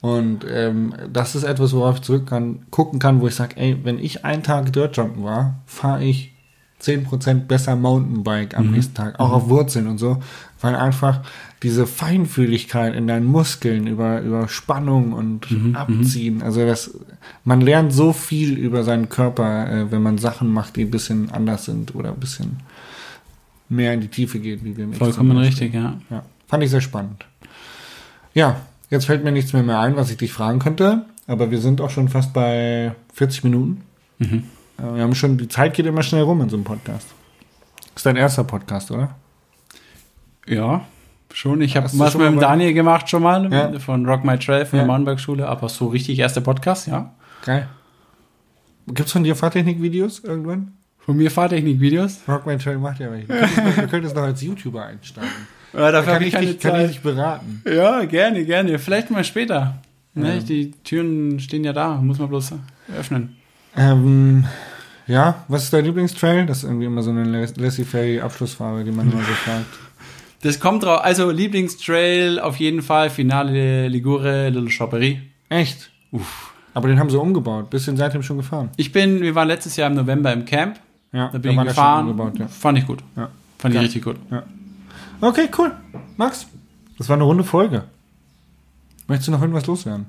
Und ähm, das ist etwas, worauf ich zurück kann, gucken kann, wo ich sage, ey, wenn ich einen Tag Dirtjumpen war, fahre ich 10% besser Mountainbike am nächsten Tag, auch auf Wurzeln und so, weil einfach diese Feinfühligkeit in deinen Muskeln über, über Spannung und Abziehen, also das, man lernt so viel über seinen Körper, äh, wenn man Sachen macht, die ein bisschen anders sind oder ein bisschen mehr in die Tiefe geht, wie wir im Vollkommen richtig, ja. Ja, fand ich sehr spannend. Ja, jetzt fällt mir nichts mehr, mehr ein, was ich dich fragen könnte, aber wir sind auch schon fast bei 40 Minuten. Mhm. Äh, Wir haben schon, die Zeit geht immer schnell rum in so einem Podcast. Ist dein erster Podcast, oder? Ja, schon. Ich habe was mit dem Daniel gemacht schon mal, Ja. von Rock My Trail, von Ja. der Mountainbike-Schule, aber so richtig erster Podcast, ja. Geil. Gibt's von dir Fahrtechnik-Videos irgendwann? Von mir Fahrtechnik-Videos. Rockman Trail macht ja welche. Du könntest, du könntest noch als YouTuber einsteigen. Ja, Da dafür kann habe ich, keine dich, kann ich Zeit. dich beraten. Ja, gerne, gerne. Vielleicht mal später. Ne, Ja. Die Türen stehen ja da, muss man bloß öffnen. Ähm, ja, was ist dein Lieblingstrail? Das ist irgendwie immer so eine Laissez-faire-Abschlussfrage, die man immer so fragt. Das kommt drauf. Also Lieblingstrail auf jeden Fall Finale Ligure Little Choppery. Echt? Uff. Aber den haben sie umgebaut. Bist du den seitdem schon gefahren? Ich bin, wir waren letztes Jahr im November im Camp. Ja, Da bin ich der schon gefahren. umgebaut, ja. Fand ich gut. Ja. Fand ich richtig gut. Okay, cool. Max, das war eine runde Folge. Möchtest du noch irgendwas loswerden?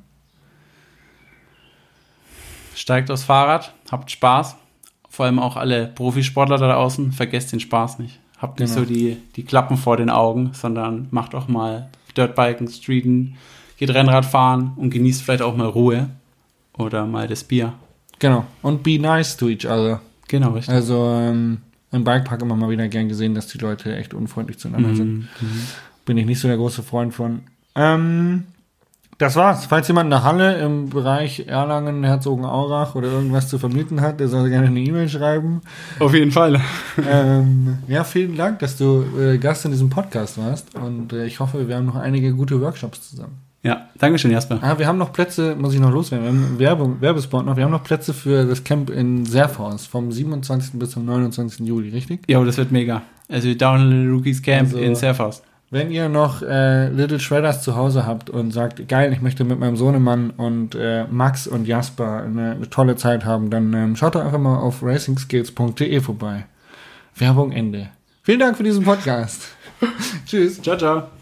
Steigt aufs Fahrrad, habt Spaß. Vor allem auch alle Profisportler da draußen, vergesst den Spaß nicht. Habt nicht Genau. so die, die Klappen vor den Augen, sondern macht auch mal Dirtbiken, Streeten, geht Rennrad fahren und genießt vielleicht auch mal Ruhe oder mal das Bier. Genau. Und be nice to each other. Genau, richtig. Also ähm, im Bikepark immer mal wieder gern gesehen, dass die Leute echt unfreundlich zueinander sind. Mhm. Bin ich nicht so der große Freund von. Ähm, das war's. Falls jemand eine Halle im Bereich Erlangen, Herzogenaurach oder irgendwas zu vermieten hat, der soll gerne eine E-Mail schreiben. Auf jeden Fall. ähm, ja, vielen Dank, dass du äh, Gast in diesem Podcast warst. Und äh, ich hoffe, wir haben noch einige gute Workshops zusammen. Ja, Dankeschön, Jasper. Ah, wir haben noch Plätze, muss ich noch loswerden. Wir haben Werbung, Werbespot noch. Wir haben noch Plätze für das Camp in Serfhaus vom 27. bis zum 29. Juli, richtig? Ja, das wird mega. Also Downhill Rookies Camp Also- in Surfhouse. Wenn ihr noch äh, Little Shredders zu Hause habt und sagt, geil, ich möchte mit meinem Sohnemann und äh, Max und Jasper eine, eine tolle Zeit haben, dann ähm, schaut doch einfach mal auf racingskills.de vorbei. Werbung Ende. Vielen Dank für diesen Podcast. Tschüss. Ciao, ciao.